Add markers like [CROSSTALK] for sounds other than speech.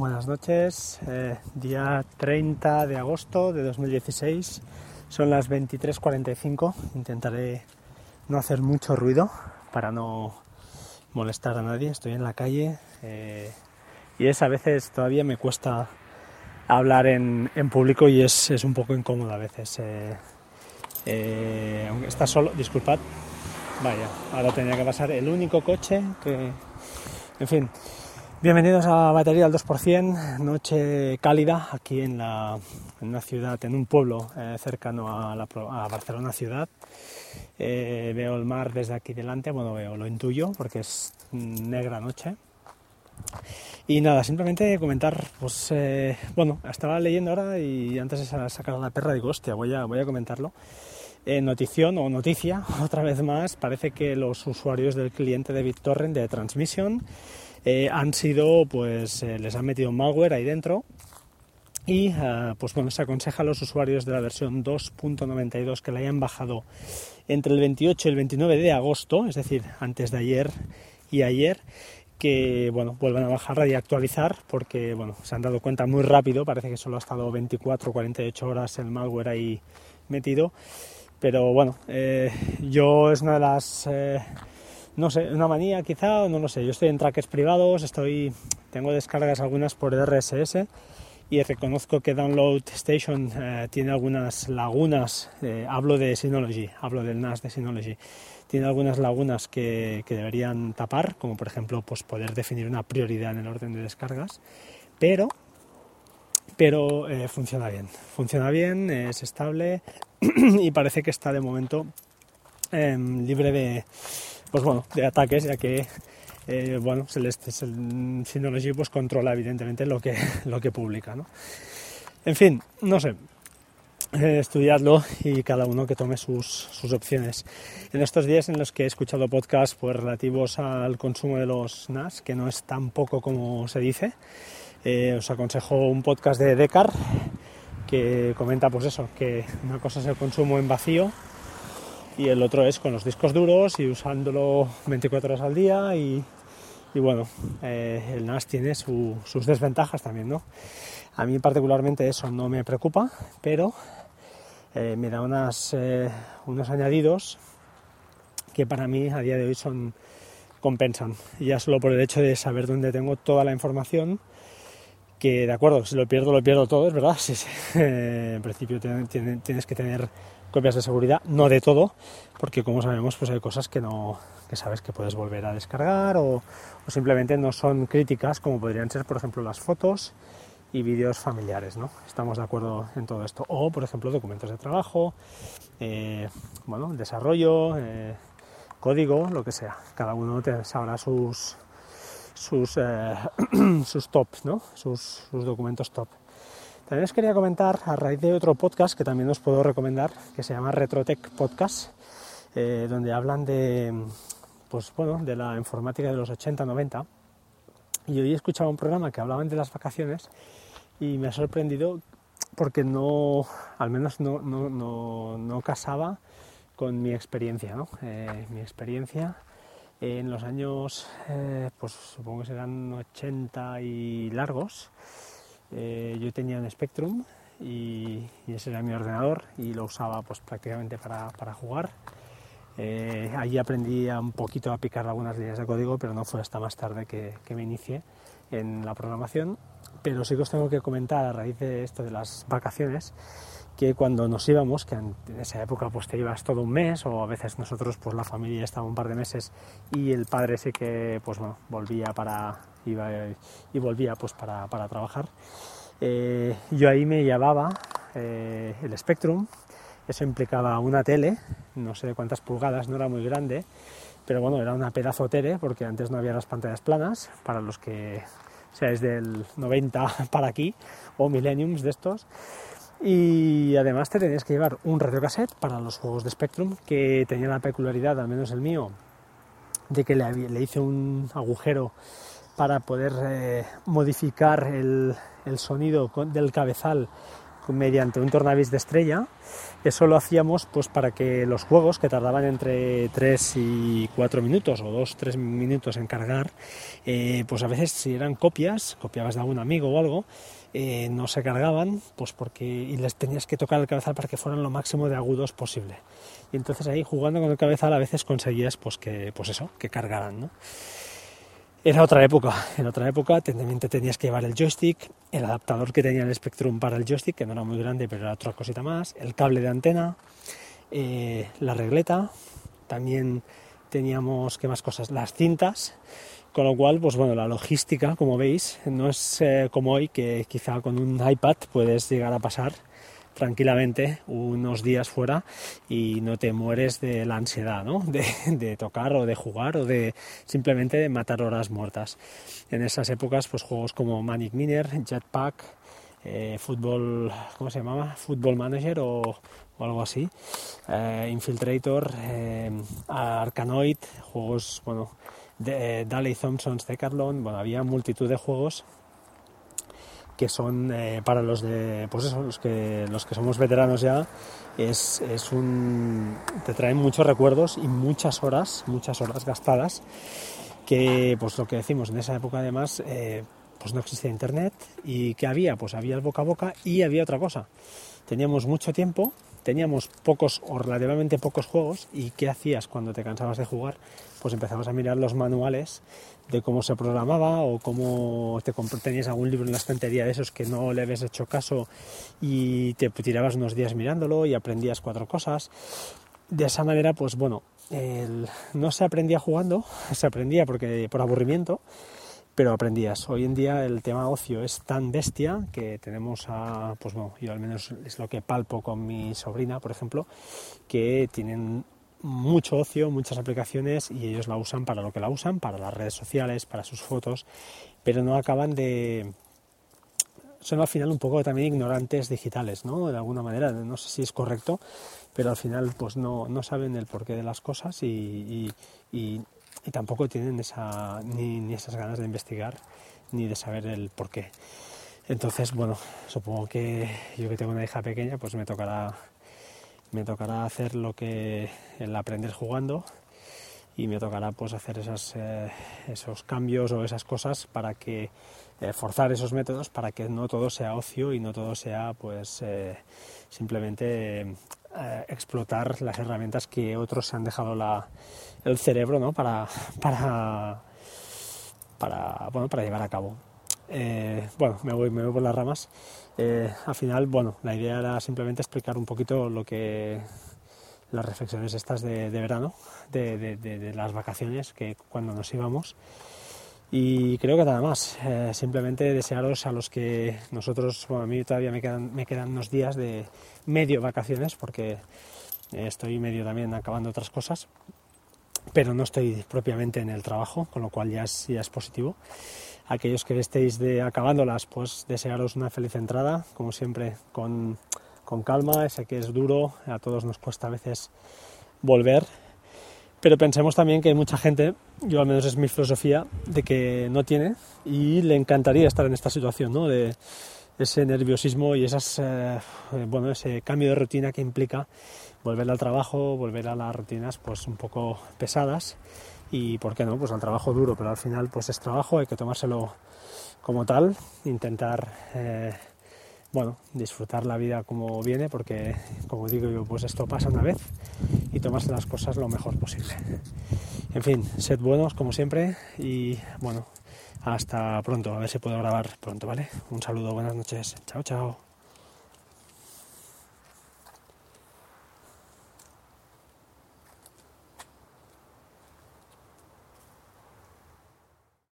Buenas noches, eh, día 30 de agosto de 2016, son las 23.45, intentaré no hacer mucho ruido para no molestar a nadie, estoy en la calle eh, y es a veces todavía me cuesta hablar en, público y es, un poco incómodo a veces. Eh, aunque está solo, disculpad, vaya, ahora tenía que pasar el único coche que, en fin, Bienvenidos a Batería al 2%, noche cálida aquí en, la, una ciudad, en un pueblo eh, cercano a, Barcelona ciudad. Eh, veo el mar desde aquí delante, bueno, veo, lo intuyo porque es negra noche. Y nada, simplemente comentar, pues eh, bueno, estaba leyendo ahora y antes de sacar a la perra digo, hostia, voy a, voy a comentarlo. notición o noticia, [LAUGHS] otra vez más, parece que los usuarios del cliente de BitTorrent de Transmission eh, han sido, pues eh, les han metido malware ahí dentro y eh, pues bueno, se aconseja a los usuarios de la versión 2.92 que la hayan bajado entre el 28 y el 29 de agosto, es decir, antes de ayer y ayer, que bueno, vuelvan a bajarla y actualizar porque bueno, se han dado cuenta muy rápido, parece que solo ha estado 24 o 48 horas el malware ahí metido, pero bueno, yo es una de las no sé, una manía quizá, no lo sé. Yo estoy en trackers privados, estoy, tengo descargas algunas por RSS y reconozco que Download Station eh, tiene algunas lagunas, eh, hablo de Synology, hablo del NAS de Synology, tiene algunas lagunas que, deberían tapar, como por ejemplo pues poder definir una prioridad en el orden de descargas, pero, pero eh, funciona bien, funciona bien, es estable [CLEARS THROAT] y parece que está de momento em, libre de pues bueno, de ataques, ya que eh, bueno, el Synology pues controla evidentemente lo que, [LAUGHS] lo que publica. ¿no? En fin, no sé, eh, estudiadlo y cada uno que tome sus, sus, opciones. En estos días en los que he escuchado podcasts pues, relativos al consumo de los NAS, que no es tan poco como se dice, eh, os aconsejo un podcast de Decar que comenta pues eso, que una cosa es el consumo en vacío y el otro es con los discos duros y usándolo 24 horas al día y, bueno, eh, el NAS tiene sus desventajas también, ¿no? A mí particularmente eso no me preocupa, pero eh, me da unas, eh, unos añadidos que para mí a día de hoy son compensan. Ya solo por el hecho de saber dónde tengo toda la información, que de acuerdo, si lo pierdo, lo pierdo todo, es verdad. [LAUGHS] Sí, sí. en principio tienes que tener copias de seguridad, no de todo, porque como sabemos, pues hay cosas que no que sabes que puedes volver a descargar o, simplemente no son críticas como podrían ser, por ejemplo, las fotos y vídeos familiares, ¿no? Estamos de acuerdo en todo esto. O, por ejemplo, documentos de trabajo, eh, bueno, desarrollo, eh, código, lo que sea. Cada uno te sabrá sus sus, eh, [CLEARS THROAT] sus tops, ¿no? Sus, sus documentos top. También os quería comentar a raíz de otro podcast que también os puedo recomendar, que se llama Retrotech Podcast, eh, donde hablan de, pues bueno, de la informática de los 80-90. Y hoy he escuchado un programa que hablaban de las vacaciones y me ha sorprendido porque no, al menos no, no, no, no casaba con mi experiencia, ¿no? Eh, mi experiencia en los años, eh, pues supongo que serán 80 y largos, eh, yo tenía un Spectrum y, ese era mi ordenador y lo usaba pues prácticamente para, jugar. Eh, allí aprendí un poquito a picar algunas líneas de código, pero no fue hasta más tarde que, me inicié en la programación. Pero sí que os tengo que comentar a raíz de esto de las vacaciones que cuando nos íbamos, que en esa época pues te ibas todo un mes o a veces nosotros pues la familia estaba un par de meses y el padre sí que pues bueno volvía para iba y volvía pues para, para trabajar. Eh, yo ahí me llevaba eh, el Spectrum, eso implicaba una tele, no sé de cuántas pulgadas, no era muy grande, pero bueno, era una pedazo tele porque antes no había las pantallas planas, para los que seáis del 90 [LAUGHS] para aquí, o millenniums de estos. Y además te tenías que llevar un radiocassette para los juegos de Spectrum, que tenía la peculiaridad, al menos el mío, de que le, le hice un agujero para poder eh, modificar el, sonido del cabezal mediante un tornavis de estrella. Eso lo hacíamos pues para que los juegos que tardaban entre 3 y 4 minutos o 2-3 minutos en cargar, eh, pues a veces si eran copias, copiabas de algún amigo o algo, eh, no se cargaban, pues porque y les tenías que tocar el cabezal para que fueran lo máximo de agudos posible. Y entonces ahí jugando con el cabezal a veces conseguías pues que pues eso, que cargaran, ¿no? Era otra época, en otra época también tenías que llevar el joystick, el adaptador que tenía el Spectrum para el joystick, que no era muy grande, pero era otra cosita más, el cable de antena, eh, la regleta, también teníamos, ¿qué más cosas? Las cintas, con lo cual, pues bueno, la logística, como veis, no es eh, como hoy, que quizá con un iPad puedes llegar a pasar tranquilamente unos días fuera y no te mueres de la ansiedad ¿no? [LAUGHS] de, tocar o de jugar o de simplemente matar horas muertas. En esas épocas, pues juegos como Manic Miner, Jetpack, eh, Fútbol, ¿cómo se llamaba? Football Manager o, algo así, eh, Infiltrator, eh, Arkanoid, juegos, bueno, de Dally Thompson's Decathlon, bueno, había multitud de juegos que son eh, para los de pues eso, los que los que somos veteranos ya es, es, un te traen muchos recuerdos y muchas horas muchas horas gastadas que pues lo que decimos en esa época además eh, pues no existía internet y que había pues había el boca a boca y había otra cosa. Teníamos mucho tiempo teníamos pocos o relativamente pocos juegos y qué hacías cuando te cansabas de jugar pues empezabas a mirar los manuales de cómo se programaba o cómo te tenías algún libro en la estantería de esos que no le habías hecho caso y te tirabas unos días mirándolo y aprendías cuatro cosas. De esa manera, pues bueno, no se aprendía jugando, [LAUGHS] se aprendía porque por aburrimiento, pero aprendías. Hoy en día el tema ocio es tan bestia que tenemos a, pues bueno, yo al menos es lo que palpo con mi sobrina, por ejemplo, que tienen mucho ocio, muchas aplicaciones y ellos la usan para lo que la usan, para las redes sociales, para sus fotos, pero no acaban de... Son al final un poco también ignorantes digitales, ¿no? De alguna manera, no sé si es correcto, pero al final pues no, no saben el porqué de las cosas y, y, tampoco tienen esa, ni, ni esas ganas de investigar ni de saber el porqué. Entonces, bueno, supongo que yo que tengo una hija pequeña, pues me tocará me tocará hacer lo que el aprender jugando y me tocará pues hacer esas, eh, esos cambios o esas cosas para que eh, forzar esos métodos para que no todo sea ocio y no todo sea pues eh, simplemente explotar las herramientas que otros se han dejado la, el cerebro ¿no? para, para, para, bueno, para llevar a cabo. bueno, me voy, me voy por las ramas. Eh, al final, bueno, la idea era simplemente explicar un poquito lo que las reflexiones estas de, verano, de, las vacaciones, que cuando nos íbamos. Y creo que nada más, eh, simplemente desearos a los que nosotros, bueno, a mí todavía me quedan, me quedan unos días de medio vacaciones, porque estoy medio también acabando otras cosas, pero no estoy propiamente en el trabajo, con lo cual ya ya es positivo aquellos que estéis de acabándolas, pues desearos una feliz entrada, como siempre, con, con calma, sé que es duro, a todos nos cuesta a veces volver, pero pensemos también que hay mucha gente, yo al menos es mi filosofía, de que no tiene y le encantaría estar en esta situación, ¿no? De ese nerviosismo y esas, eh, bueno, ese cambio de rutina que implica volver al trabajo, volver a las rutinas pues un poco pesadas y por qué no, pues al trabajo duro, pero al final pues es trabajo, hay que tomárselo como tal, intentar eh, bueno, disfrutar la vida como viene, porque como digo yo, pues esto pasa una vez y tomarse las cosas lo mejor posible. En fin, sed buenos como siempre y bueno, hasta pronto, a ver si puedo grabar pronto, ¿vale? Un saludo, buenas noches, chao, chao.